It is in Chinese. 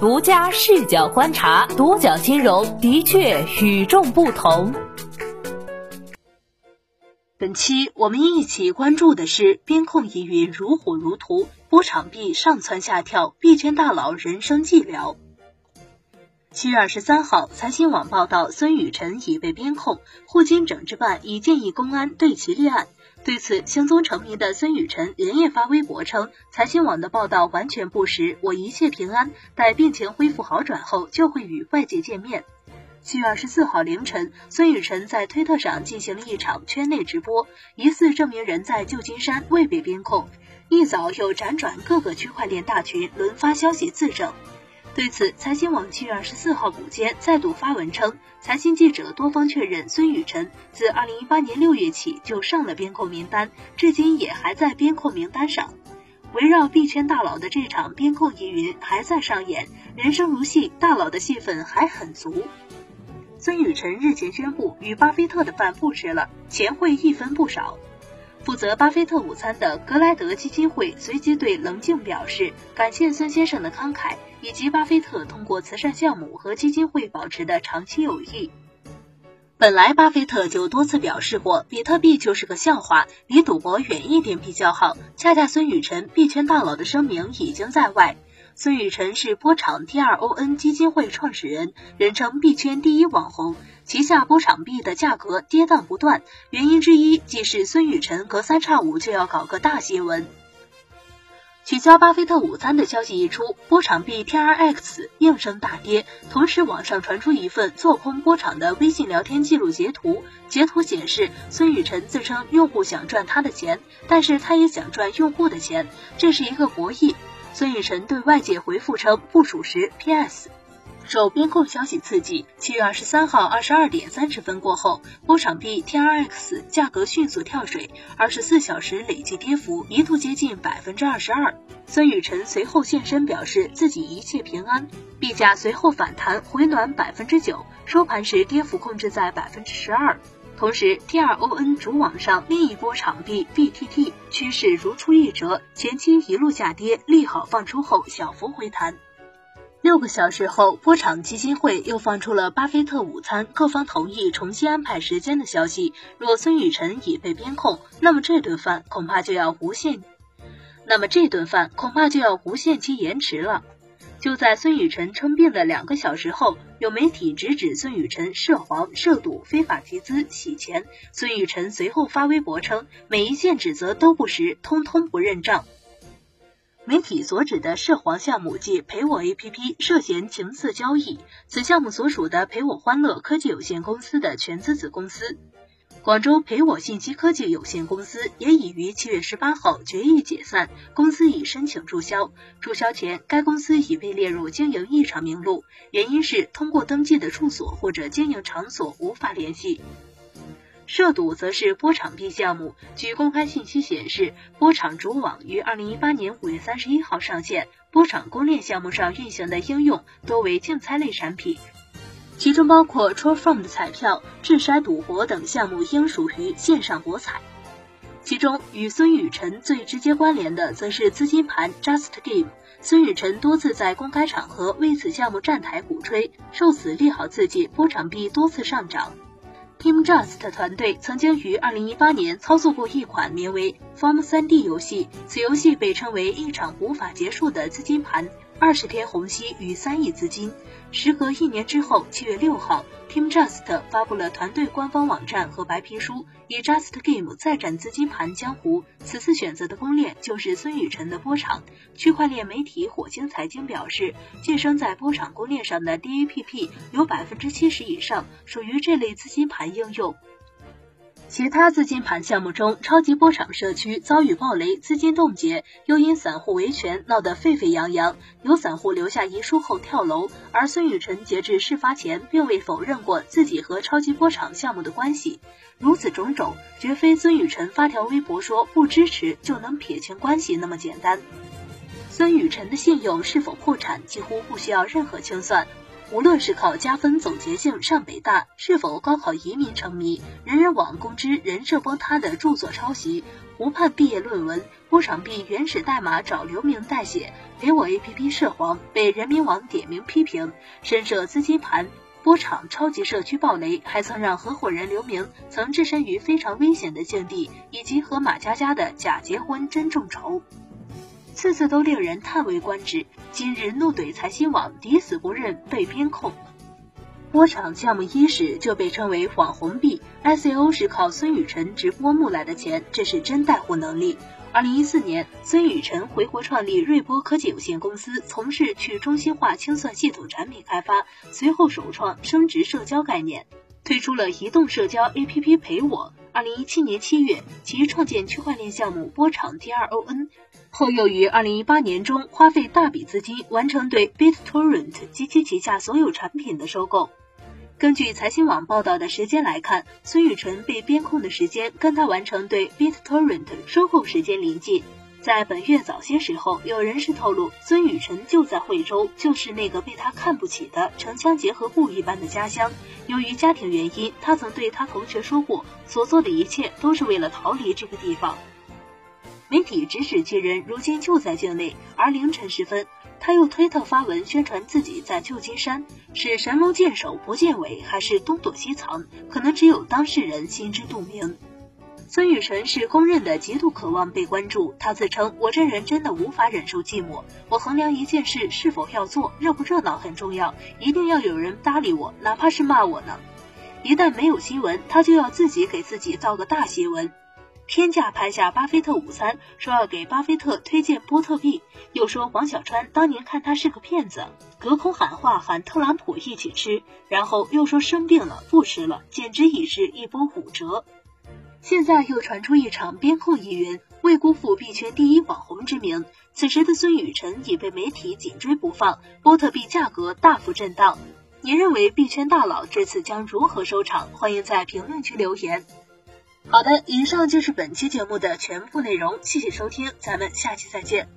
独家视角观察，独角金融的确与众不同。本期我们一起关注的是边控疑云如火如荼，波场币上蹿下跳，币圈大佬人生寂寥。七月二十三号，财新网报道，孙雨晨已被边控，互金整治办已建议公安对其立案。对此，行踪成谜的孙雨晨连夜发微博称，财新网的报道完全不实，我一切平安，待病情恢复好转后就会与外界见面。七月二十四号凌晨，孙雨晨在推特上进行了一场圈内直播，疑似证明人在旧金山未被边控。一早又辗转各个区块链大群，轮发消息自证。对此，财新网七月二十四号午间再度发文称，财新记者多方确认，孙雨晨自二零一八年六月起就上了边控名单，至今也还在边控名单上。围绕币圈大佬的这场边控疑云还在上演，人生如戏，大佬的戏份还很足。孙雨晨日前宣布与巴菲特的饭不吃了，钱会一分不少。负责巴菲特午餐的格莱德基金会随即对棱镜表示感谢孙先生的慷慨，以及巴菲特通过慈善项目和基金会保持的长期友谊。本来巴菲特就多次表示过，比特币就是个笑话，离赌博远一点比较好。恰恰孙雨辰币圈大佬的声明已经在外。孙雨晨是波场 T R O N 基金会创始人，人称币圈第一网红。旗下波场币的价格跌宕不断，原因之一即是孙雨晨隔三差五就要搞个大新闻。取消巴菲特午餐的消息一出，波场币 T R X 应声大跌。同时，网上传出一份做空波场的微信聊天记录截图，截图显示孙雨晨自称用户想赚他的钱，但是他也想赚用户的钱，这是一个博弈。孙雨晨对外界回复称不属实。P.S. 受边控消息刺激，七月二十三号二十二点三十分过后，波场币 T.R.X 价格迅速跳水，二十四小时累计跌幅一度接近百分之二十二。孙雨晨随后现身表示自己一切平安，币价随后反弹回暖百分之九，收盘时跌幅控制在百分之十二。同时，T.R.O.N 主网上另一波场币 B.T.T 趋势如出一辙，前期一路下跌，利好放出后小幅回弹。六个小时后，波场基金会又放出了巴菲特午餐各方同意重新安排时间的消息。若孙雨晨已被边控，那么这顿饭恐怕就要无限，那么这顿饭恐怕就要无限期延迟了。就在孙雨晨称病的两个小时后，有媒体直指孙雨晨涉黄、涉赌、非法集资、洗钱。孙雨晨随后发微博称，每一件指责都不实，通通不认账。媒体所指的涉黄项目即陪我 APP 涉嫌情色交易，此项目所属的陪我欢乐科技有限公司的全资子公司。广州陪我信息科技有限公司也已于七月十八号决议解散，公司已申请注销。注销前，该公司已被列入经营异常名录，原因是通过登记的处所或者经营场所无法联系。涉赌则是波场币项目，据公开信息显示，波场主网于二零一八年五月三十一号上线，波场公链项目上运行的应用多为竞猜类产品。其中包括 t r o f r o m 的彩票、掷筛赌博等项目，应属于线上博彩。其中与孙雨晨最直接关联的，则是资金盘 Just Game。孙雨晨多次在公开场合为此项目站台鼓吹，受此利好刺激，波场币多次上涨。Team Just 团队曾经于二零一八年操作过一款名为 Farm 三 D 游戏，此游戏被称为一场无法结束的资金盘，二十天虹吸逾三亿资金。时隔一年之后，七月六号，Team Just 发布了团队官方网站和白皮书，以 Just Game 再战资金盘江湖。此次选择的公链就是孙雨晨的波场。区块链媒体火星财经表示，晋升在波场公链上的 DAPP 有百分之七十以上属于这类资金盘应用。其他资金盘项目中，超级波场社区遭遇暴雷，资金冻结，又因散户维权闹得沸沸扬扬，有散户留下遗书后跳楼。而孙雨晨截至事发前，并未否认过自己和超级波场项目的关系。如此种种，绝非孙雨晨发条微博说不支持就能撇清关系那么简单。孙雨晨的信用是否破产，几乎不需要任何清算。无论是靠加分走捷径上北大，是否高考移民成谜，人人网公知人设崩塌的著作抄袭，湖畔毕业论文，波场币原始代码找刘明代写，给我 APP 涉黄，被人民网点名批评，深涉资金盘。波场超级社区暴雷，还曾让合伙人刘明曾置身于非常危险的境地，以及和马佳佳的假结婚真众筹，次次都令人叹为观止。今日怒怼财新网，抵死不认被编控。波场项目伊始就被称为网红币，ICO 是靠孙雨晨直播募来的钱，这是真带货能力。二零一四年，孙雨晨回国创立瑞波科技有限公司，从事去中心化清算系统产品开发。随后首创升值社交概念，推出了移动社交 APP 陪我。二零一七年七月，其创建区块链项目波场 DRON，后又于二零一八年中花费大笔资金完成对 BitTorrent 及其旗下所有产品的收购。根据财新网报道的时间来看，孙雨晨被编控的时间跟他完成对 BitTorrent 收购时间临近。在本月早些时候，有人士透露，孙雨晨就在惠州，就是那个被他看不起的城乡结合部一般的家乡。由于家庭原因，他曾对他同学说过，所做的一切都是为了逃离这个地方。媒体指使其人如今就在境内，而凌晨时分。他又推特发文宣传自己在旧金山，是神龙见首不见尾，还是东躲西藏？可能只有当事人心知肚明。孙雨晨是公认的极度渴望被关注，他自称：“我这人真的无法忍受寂寞，我衡量一件事是否要做，热不热闹很重要，一定要有人搭理我，哪怕是骂我呢。一旦没有新闻，他就要自己给自己造个大新闻。”天价拍下巴菲特午餐，说要给巴菲特推荐波特币，又说王小川当年看他是个骗子，隔空喊话喊特朗普一起吃，然后又说生病了不吃了，简直已是一波五折。现在又传出一场边控疑云，为辜负币圈第一网红之名，此时的孙雨辰已被媒体紧追不放，波特币价格大幅震荡。您认为币圈大佬这次将如何收场？欢迎在评论区留言。好的，以上就是本期节目的全部内容，谢谢收听，咱们下期再见。